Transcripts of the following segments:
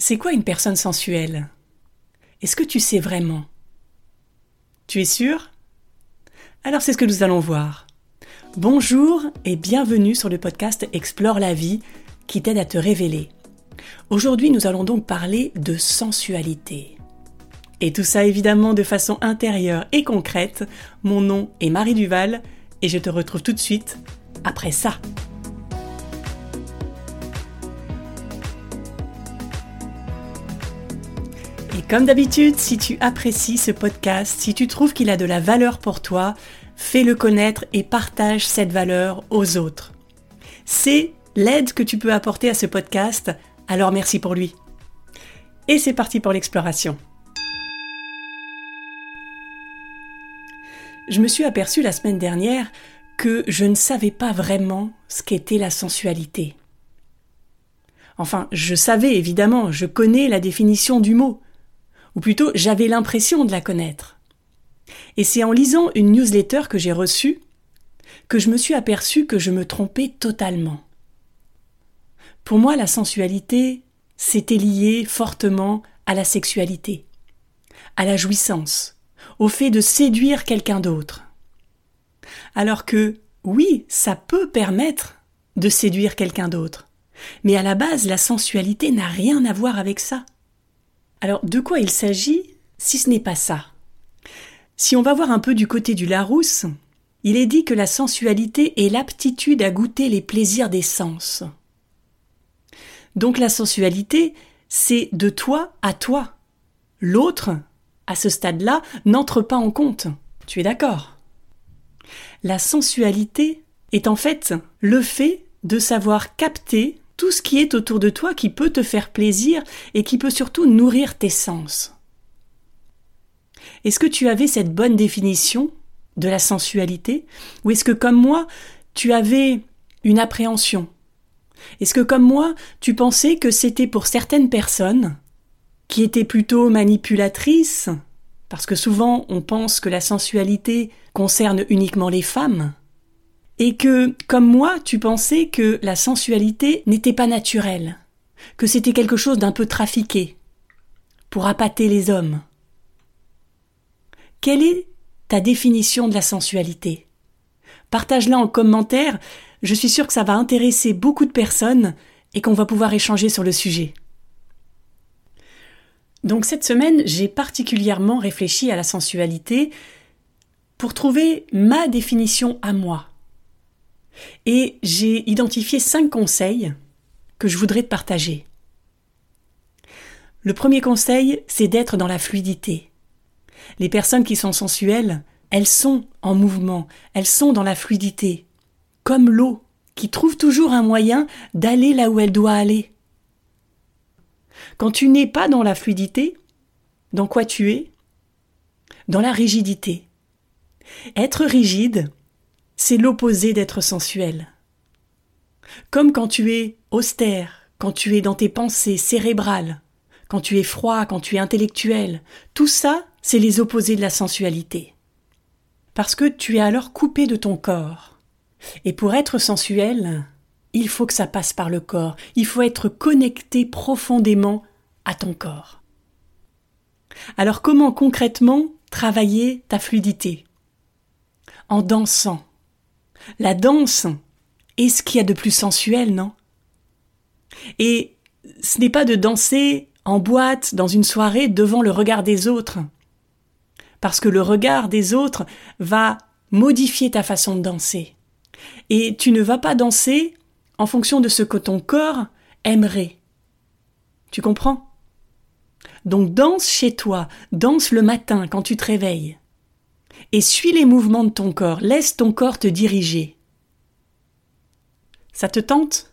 C'est quoi une personne sensuelle? Est-ce que tu sais vraiment? Tu es sûr? Alors c'est ce que nous allons voir. Bonjour et bienvenue sur le podcast Explore la vie qui t'aide à te révéler. Aujourd'hui nous allons donc parler de sensualité. Et tout ça évidemment de façon intérieure et concrète. Mon nom est Marie Duval et je te retrouve tout de suite après ça. Comme d'habitude, si tu apprécies ce podcast, si tu trouves qu'il a de la valeur pour toi, fais-le connaître et partage cette valeur aux autres. C'est l'aide que tu peux apporter à ce podcast, alors merci pour lui. Et c'est parti pour l'exploration. Je me suis aperçue la semaine dernière que je ne savais pas vraiment ce qu'était la sensualité. Enfin, je savais évidemment, je connais la définition du mot, ou plutôt j'avais l'impression de la connaître. Et c'est en lisant une newsletter que j'ai reçue que je me suis aperçu que je me trompais totalement. Pour moi, la sensualité, c'était lié fortement à la sexualité, à la jouissance, au fait de séduire quelqu'un d'autre. Alors que, oui, ça peut permettre de séduire quelqu'un d'autre, mais à la base, la sensualité n'a rien à voir avec ça. Alors, de quoi il s'agit si ce n'est pas ça? Si on va voir un peu du côté du Larousse, il est dit que la sensualité est l'aptitude à goûter les plaisirs des sens. Donc la sensualité, c'est de toi à toi. L'autre, à ce stade-là, n'entre pas en compte. Tu es d'accord? La sensualité est en fait le fait de savoir capter tout ce qui est autour de toi qui peut te faire plaisir et qui peut surtout nourrir tes sens. Est-ce que tu avais cette bonne définition de la sensualité? Ou est-ce que comme moi, tu avais une appréhension? Est-ce que comme moi, tu pensais que c'était pour certaines personnes qui étaient plutôt manipulatrices? Parce que souvent on pense que la sensualité concerne uniquement les femmes et que, comme moi, tu pensais que la sensualité n'était pas naturelle, que c'était quelque chose d'un peu trafiqué, pour appâter les hommes. Quelle est ta définition de la sensualité? Partage-la en commentaire, je suis sûre que ça va intéresser beaucoup de personnes et qu'on va pouvoir échanger sur le sujet. Donc cette semaine, j'ai particulièrement réfléchi à la sensualité pour trouver ma définition à moi. Et j'ai identifié cinq conseils que je voudrais te partager. Le premier conseil, c'est d'être dans la fluidité. Les personnes qui sont sensuelles, elles sont en mouvement, elles sont dans la fluidité, comme l'eau, qui trouve toujours un moyen d'aller là où elle doit aller. Quand tu n'es pas dans la fluidité, dans quoi tu es? Dans la rigidité. Être rigide, c'est l'opposé d'être sensuel. Comme quand tu es austère, quand tu es dans tes pensées cérébrales, quand tu es froid, quand tu es intellectuel, tout ça, c'est les opposés de la sensualité. Parce que tu es alors coupé de ton corps. Et pour être sensuel, il faut que ça passe par le corps, il faut être connecté profondément à ton corps. Alors comment concrètement travailler ta fluidité? En dansant, la danse est ce qu'il y a de plus sensuel, non? Et ce n'est pas de danser en boîte, dans une soirée, devant le regard des autres. Parce que le regard des autres va modifier ta façon de danser. Et tu ne vas pas danser en fonction de ce que ton corps aimerait. Tu comprends? Donc danse chez toi, danse le matin quand tu te réveilles et suis les mouvements de ton corps, laisse ton corps te diriger. Ça te tente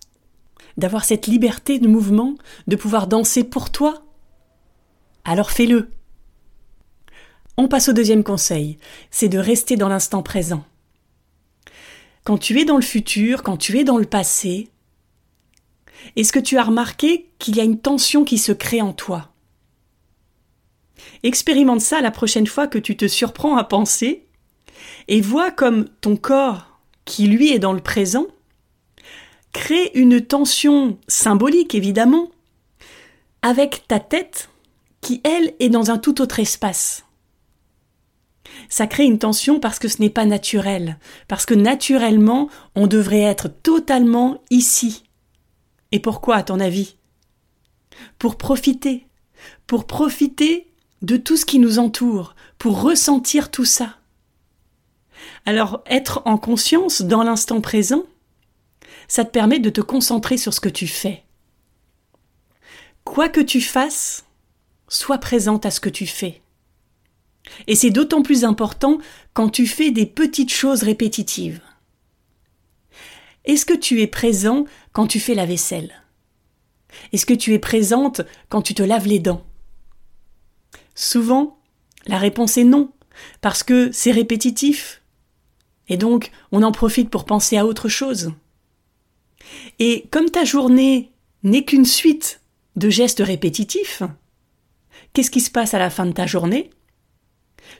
d'avoir cette liberté de mouvement, de pouvoir danser pour toi? Alors fais-le. On passe au deuxième conseil, c'est de rester dans l'instant présent. Quand tu es dans le futur, quand tu es dans le passé, est-ce que tu as remarqué qu'il y a une tension qui se crée en toi? Expérimente ça la prochaine fois que tu te surprends à penser et vois comme ton corps, qui lui est dans le présent, crée une tension symbolique évidemment, avec ta tête qui, elle, est dans un tout autre espace. Ça crée une tension parce que ce n'est pas naturel, parce que naturellement, on devrait être totalement ici. Et pourquoi, à ton avis? Pour profiter, pour profiter de tout ce qui nous entoure, pour ressentir tout ça. Alors, être en conscience dans l'instant présent, ça te permet de te concentrer sur ce que tu fais. Quoi que tu fasses, sois présente à ce que tu fais. Et c'est d'autant plus important quand tu fais des petites choses répétitives. Est-ce que tu es présent quand tu fais la vaisselle? Est-ce que tu es présente quand tu te laves les dents? Souvent, la réponse est non, parce que c'est répétitif. Et donc, on en profite pour penser à autre chose. Et comme ta journée n'est qu'une suite de gestes répétitifs, qu'est-ce qui se passe à la fin de ta journée?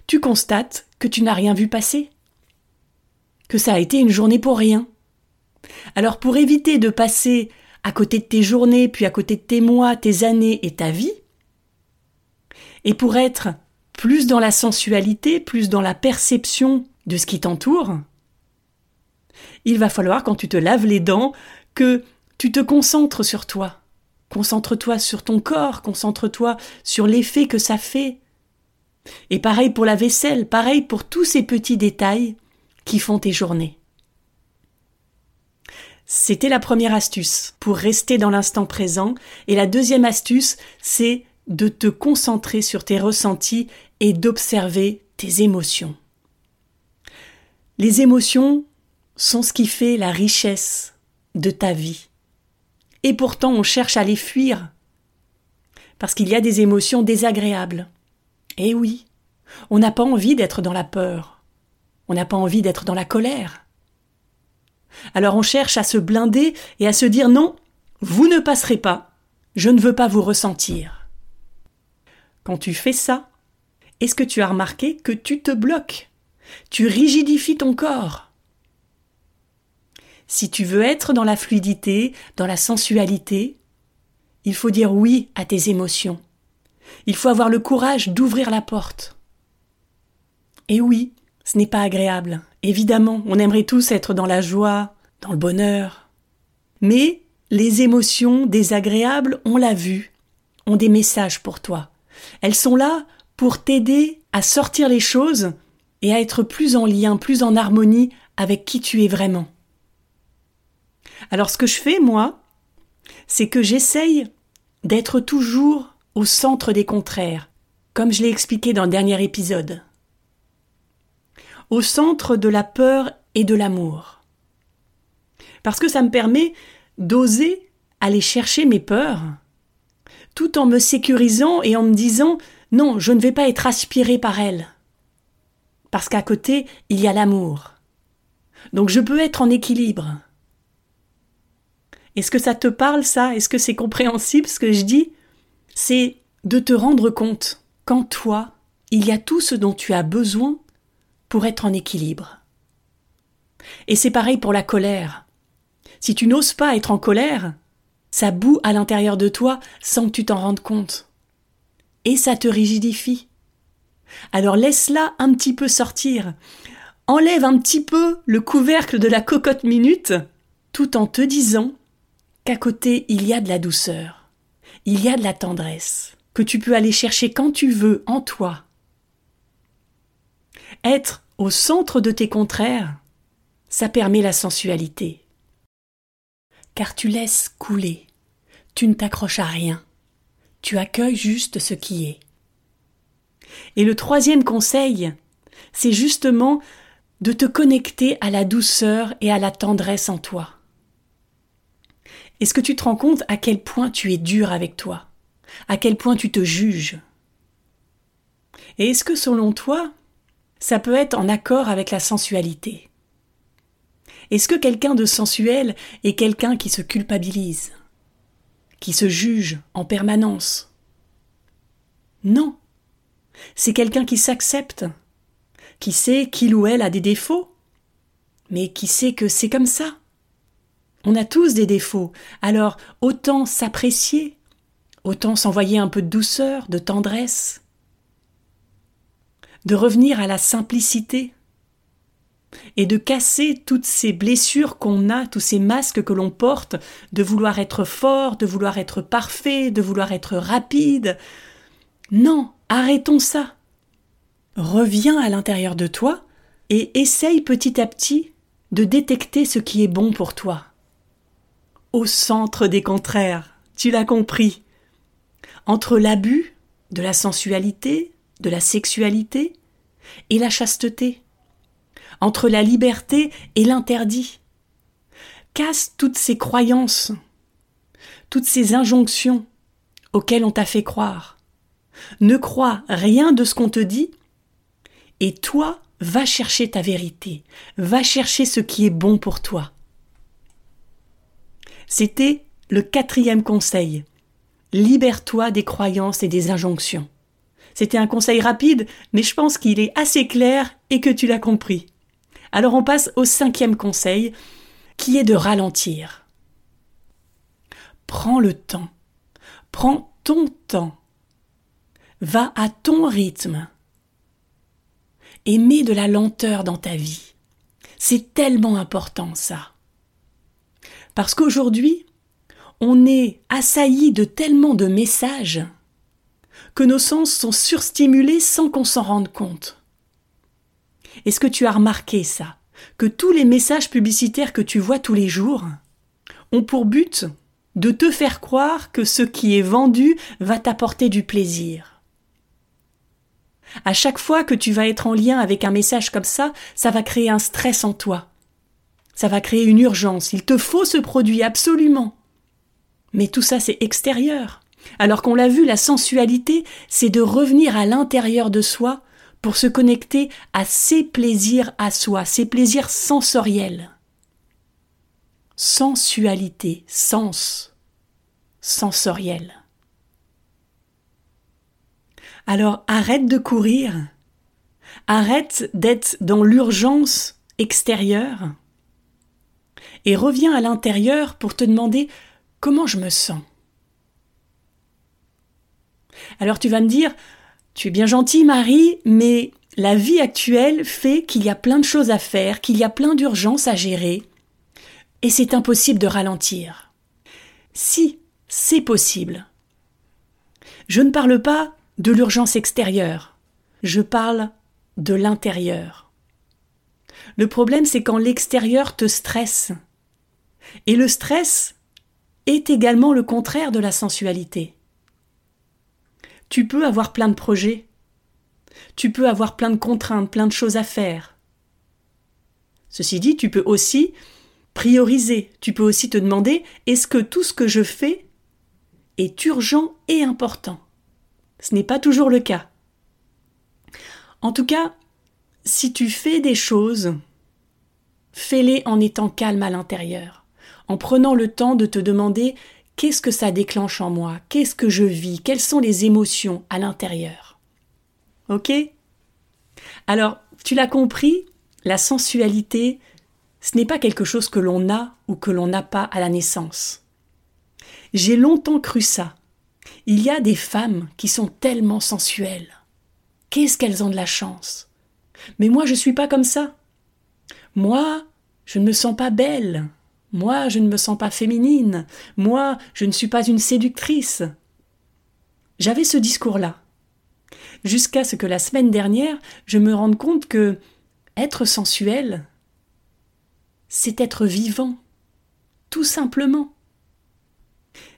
Tu constates que tu n'as rien vu passer, que ça a été une journée pour rien. Alors pour éviter de passer à côté de tes journées, puis à côté de tes mois, tes années et ta vie, et pour être plus dans la sensualité, plus dans la perception de ce qui t'entoure, il va falloir, quand tu te laves les dents, que tu te concentres sur toi. Concentre-toi sur ton corps, concentre-toi sur l'effet que ça fait. Et pareil pour la vaisselle, pareil pour tous ces petits détails qui font tes journées. C'était la première astuce pour rester dans l'instant présent. Et la deuxième astuce, c'est de te concentrer sur tes ressentis et d'observer tes émotions. Les émotions sont ce qui fait la richesse de ta vie. Et pourtant on cherche à les fuir. Parce qu'il y a des émotions désagréables. Eh oui, on n'a pas envie d'être dans la peur. On n'a pas envie d'être dans la colère. Alors on cherche à se blinder et à se dire non, vous ne passerez pas, je ne veux pas vous ressentir. Quand tu fais ça, est-ce que tu as remarqué que tu te bloques? Tu rigidifies ton corps? Si tu veux être dans la fluidité, dans la sensualité, il faut dire oui à tes émotions. Il faut avoir le courage d'ouvrir la porte. Et oui, ce n'est pas agréable. Évidemment, on aimerait tous être dans la joie, dans le bonheur. Mais les émotions désagréables, on l'a vu, ont des messages pour toi. Elles sont là pour t'aider à sortir les choses et à être plus en lien, plus en harmonie avec qui tu es vraiment. Alors ce que je fais, moi, c'est que j'essaye d'être toujours au centre des contraires, comme je l'ai expliqué dans le dernier épisode. Au centre de la peur et de l'amour. Parce que ça me permet d'oser aller chercher mes peurs, tout en me sécurisant et en me disant non, je ne vais pas être aspiré par elles. Parce qu'à côté, il y a l'amour. Donc je peux être en équilibre. Est-ce que ça te parle ça? Est-ce que c'est compréhensible ce que je dis? C'est de te rendre compte qu'en toi, il y a tout ce dont tu as besoin pour être en équilibre. Et c'est pareil pour la colère. Si tu n'oses pas être en colère, ça boue à l'intérieur de toi sans que tu t'en rendes compte. Et ça te rigidifie. Alors laisse-la un petit peu sortir. Enlève un petit peu le couvercle de la cocotte minute tout en te disant qu'à côté il y a de la douceur, il y a de la tendresse, que tu peux aller chercher quand tu veux en toi. Être au centre de tes contraires, ça permet la sensualité. Car tu laisses couler, tu ne t'accroches à rien, tu accueilles juste ce qui est. Et le troisième conseil, c'est justement de te connecter à la douceur et à la tendresse en toi. Est-ce que tu te rends compte à quel point tu es dur avec toi? À quel point tu te juges? Et est-ce que selon toi, ça peut être en accord avec la sensualité? Est-ce que quelqu'un de sensuel est quelqu'un qui se culpabilise? Qui se juge en permanence. Non. C'est quelqu'un qui s'accepte, qui sait qu'il ou elle a des défauts, mais qui sait que c'est comme ça. On a tous des défauts, alors autant s'apprécier, autant s'envoyer un peu de douceur, de tendresse, de revenir à la simplicité et de casser toutes ces blessures qu'on a, tous ces masques que l'on porte, de vouloir être fort, de vouloir être parfait, de vouloir être rapide. Non, arrêtons ça. Reviens à l'intérieur de toi et essaye petit à petit de détecter ce qui est bon pour toi. Au centre des contraires, tu l'as compris. Entre l'abus de la sensualité, de la sexualité et la chasteté, entre la liberté et l'interdit. Casse toutes ces croyances, toutes ces injonctions auxquelles on t'a fait croire. Ne crois rien de ce qu'on te dit, et toi, va chercher ta vérité, va chercher ce qui est bon pour toi. C'était le quatrième conseil. Libère-toi des croyances et des injonctions. C'était un conseil rapide, mais je pense qu'il est assez clair et que tu l'as compris. Alors on passe au cinquième conseil, qui est de ralentir. Prends le temps. Prends ton temps. Va à ton rythme. Et mets de la lenteur dans ta vie. C'est tellement important ça. Parce qu'aujourd'hui, on est assailli de tellement de messages que nos sens sont surstimulés sans qu'on s'en rende compte. Est-ce que tu as remarqué ça? Que tous les messages publicitaires que tu vois tous les jours ont pour but de te faire croire que ce qui est vendu va t'apporter du plaisir. À chaque fois que tu vas être en lien avec un message comme ça, ça va créer un stress en toi. Ça va créer une urgence. Il te faut ce produit absolument. Mais tout ça, c'est extérieur. Alors qu'on l'a vu, la sensualité, c'est de revenir à l'intérieur de soi pour se connecter à ses plaisirs à soi, ses plaisirs sensoriels. Sensualité, sens, sensoriel. Alors arrête de courir, arrête d'être dans l'urgence extérieure et reviens à l'intérieur pour te demander comment je me sens. Alors tu vas me dire, tu es bien gentil, Marie, mais la vie actuelle fait qu'il y a plein de choses à faire, qu'il y a plein d'urgences à gérer, et c'est impossible de ralentir. Si, c'est possible. Je ne parle pas de l'urgence extérieure, je parle de l'intérieur. Le problème, c'est quand l'extérieur te stresse. Et le stress est également le contraire de la sensualité. Tu peux avoir plein de projets. Tu peux avoir plein de contraintes, plein de choses à faire. Ceci dit, tu peux aussi prioriser. Tu peux aussi te demander est-ce que tout ce que je fais est urgent et important? Ce n'est pas toujours le cas. En tout cas, si tu fais des choses, fais-les en étant calme à l'intérieur, en prenant le temps de te demander Qu'est-ce que ça déclenche en moi? Qu'est-ce que je vis? Quelles sont les émotions à l'intérieur? Ok? Alors, tu l'as compris, la sensualité, ce n'est pas quelque chose que l'on a ou que l'on n'a pas à la naissance. J'ai longtemps cru ça. Il y a des femmes qui sont tellement sensuelles. Qu'est-ce qu'elles ont de la chance? Mais moi, je ne suis pas comme ça. Moi, je ne me sens pas belle. Moi, je ne me sens pas féminine. Moi, je ne suis pas une séductrice. J'avais ce discours-là. Jusqu'à ce que la semaine dernière, je me rende compte que être sensuel, c'est être vivant. Tout simplement.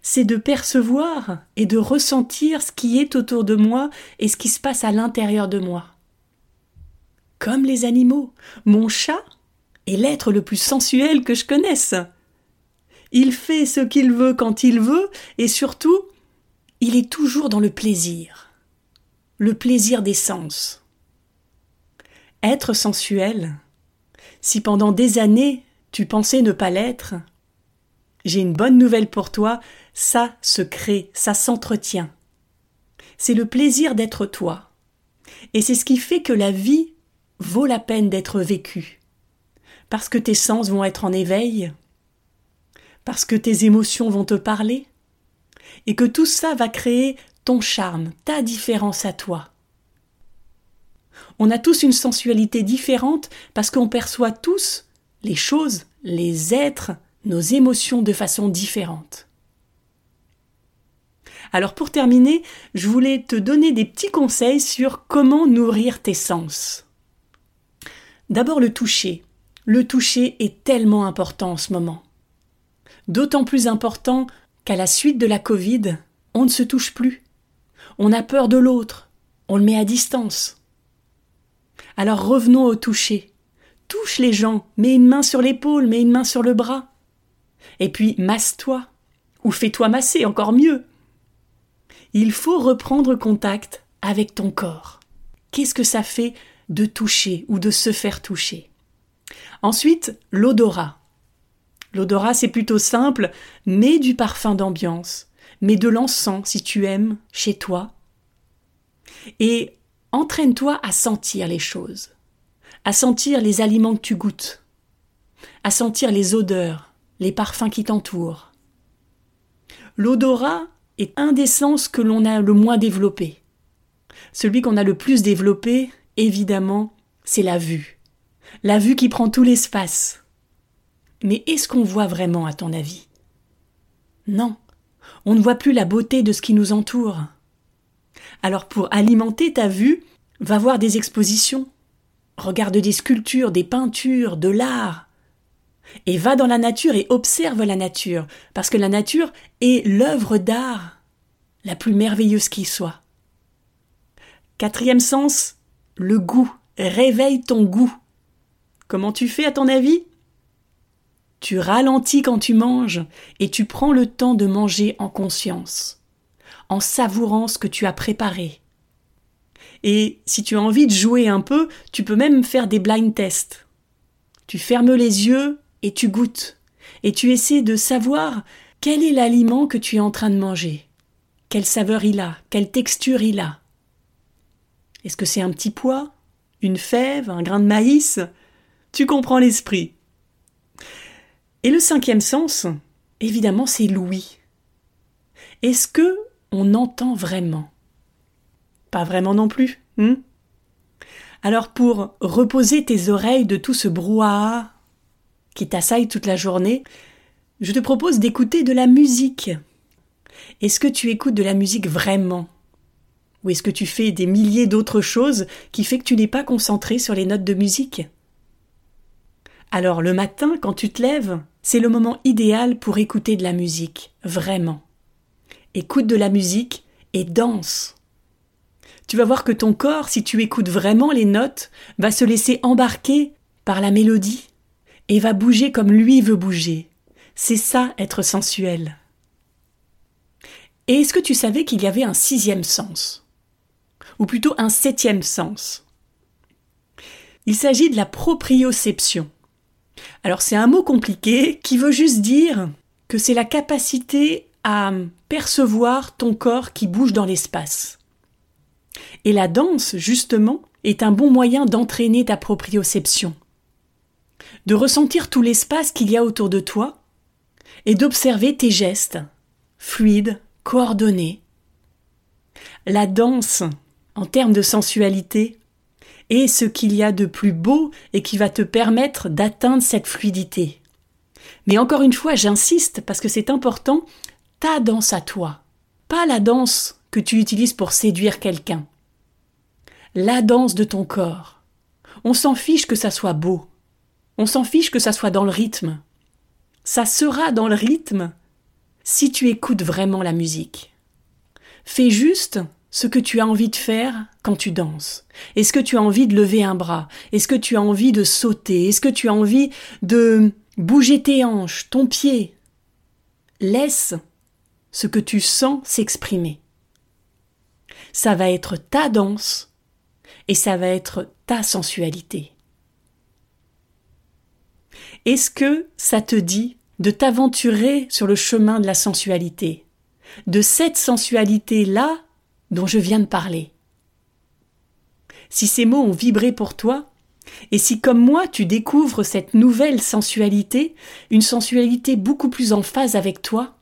C'est de percevoir et de ressentir ce qui est autour de moi et ce qui se passe à l'intérieur de moi. Comme les animaux. Mon chat est l'être le plus sensuel que je connaisse. Il fait ce qu'il veut quand il veut, et surtout, il est toujours dans le plaisir, le plaisir des sens. Être sensuel, si pendant des années tu pensais ne pas l'être, j'ai une bonne nouvelle pour toi, ça se crée, ça s'entretient. C'est le plaisir d'être toi. Et c'est ce qui fait que la vie vaut la peine d'être vécue parce que tes sens vont être en éveil, parce que tes émotions vont te parler, et que tout ça va créer ton charme, ta différence à toi? On a tous une sensualité différente parce qu'on perçoit tous les choses, les êtres, nos émotions de façon différente. Alors pour terminer, je voulais te donner des petits conseils sur comment nourrir tes sens. D'abord le toucher. Le toucher est tellement important en ce moment. D'autant plus important qu'à la suite de la Covid, on ne se touche plus. On a peur de l'autre. On le met à distance. Alors revenons au toucher. Touche les gens, mets une main sur l'épaule, mets une main sur le bras. Et puis masse-toi. Ou fais-toi masser, encore mieux. Il faut reprendre contact avec ton corps. Qu'est-ce que ça fait de toucher ou de se faire toucher? Ensuite, l'odorat. L'odorat, c'est plutôt simple, mets du parfum d'ambiance, mets de l'encens si tu aimes chez toi. Et entraîne-toi à sentir les choses, à sentir les aliments que tu goûtes, à sentir les odeurs, les parfums qui t'entourent. L'odorat est un des sens que l'on a le moins développé. Celui qu'on a le plus développé, évidemment, c'est la vue. La vue qui prend tout l'espace. Mais est-ce qu'on voit vraiment, à ton avis? Non, on ne voit plus la beauté de ce qui nous entoure. Alors pour alimenter ta vue, va voir des expositions, regarde des sculptures, des peintures, de l'art, et va dans la nature et observe la nature, parce que la nature est l'œuvre d'art la plus merveilleuse qui soit. Quatrième sens, le goût. Réveille ton goût. Comment tu fais à ton avis? Tu ralentis quand tu manges et tu prends le temps de manger en conscience, en savourant ce que tu as préparé. Et si tu as envie de jouer un peu, tu peux même faire des blind tests. Tu fermes les yeux et tu goûtes, et tu essaies de savoir quel est l'aliment que tu es en train de manger, quelle saveur il a, quelle texture il a. Est-ce que c'est un petit pois, une fève, un grain de maïs? Tu comprends l'esprit. Et le cinquième sens, évidemment, c'est l'ouïe. Est-ce que on entend vraiment? Pas vraiment non plus. Hmm Alors pour reposer tes oreilles de tout ce brouhaha qui t'assaille toute la journée, je te propose d'écouter de la musique. Est-ce que tu écoutes de la musique vraiment? Ou est-ce que tu fais des milliers d'autres choses qui fait que tu n'es pas concentré sur les notes de musique? Alors le matin, quand tu te lèves, c'est le moment idéal pour écouter de la musique, vraiment. Écoute de la musique et danse. Tu vas voir que ton corps, si tu écoutes vraiment les notes, va se laisser embarquer par la mélodie et va bouger comme lui veut bouger. C'est ça être sensuel. Et est-ce que tu savais qu'il y avait un sixième sens? Ou plutôt un septième sens? Il s'agit de la proprioception. Alors c'est un mot compliqué qui veut juste dire que c'est la capacité à percevoir ton corps qui bouge dans l'espace. Et la danse, justement, est un bon moyen d'entraîner ta proprioception, de ressentir tout l'espace qu'il y a autour de toi et d'observer tes gestes, fluides, coordonnés. La danse, en termes de sensualité, et ce qu'il y a de plus beau et qui va te permettre d'atteindre cette fluidité. Mais encore une fois, j'insiste parce que c'est important, ta danse à toi, pas la danse que tu utilises pour séduire quelqu'un. La danse de ton corps. On s'en fiche que ça soit beau. On s'en fiche que ça soit dans le rythme. Ça sera dans le rythme si tu écoutes vraiment la musique. Fais juste ce que tu as envie de faire quand tu danses. Est-ce que tu as envie de lever un bras? Est-ce que tu as envie de sauter? Est-ce que tu as envie de bouger tes hanches, ton pied? Laisse ce que tu sens s'exprimer. Ça va être ta danse et ça va être ta sensualité. Est-ce que ça te dit de t'aventurer sur le chemin de la sensualité? De cette sensualité-là dont je viens de parler. Si ces mots ont vibré pour toi, et si comme moi tu découvres cette nouvelle sensualité, une sensualité beaucoup plus en phase avec toi,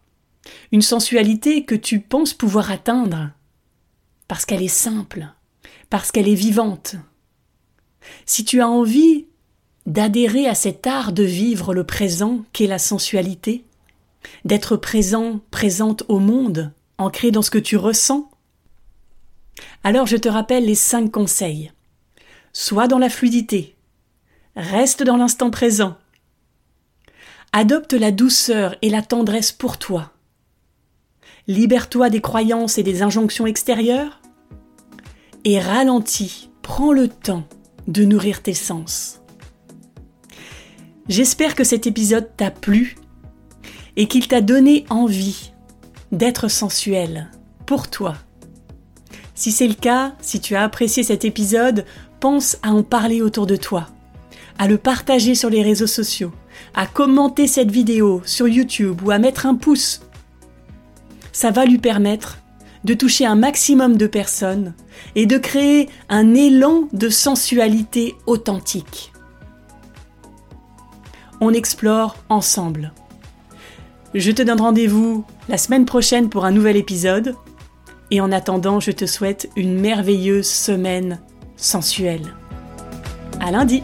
Une sensualité que tu penses pouvoir atteindre parce qu'elle est simple, parce qu'elle est vivante. Si tu as envie d'adhérer à cet art de vivre le présent qu'est la sensualité, d'être présent, présente au monde, ancré dans ce que tu ressens, alors je te rappelle les cinq conseils. Sois dans la fluidité, reste dans l'instant présent, adopte la douceur et la tendresse pour toi, libère-toi des croyances et des injonctions extérieures, et ralentis, prends le temps de nourrir tes sens. J'espère que cet épisode t'a plu et qu'il t'a donné envie d'être sensuel pour toi. Si c'est le cas, si tu as apprécié cet épisode, pense à en parler autour de toi, à le partager sur les réseaux sociaux, à commenter cette vidéo sur YouTube ou à mettre un pouce. Ça va lui permettre de toucher un maximum de personnes et de créer un élan de sensualité authentique on explore ensemble. Je te donne rendez-vous la semaine prochaine pour un nouvel épisode. Et en attendant, je te souhaite une merveilleuse semaine sensuelle. À lundi!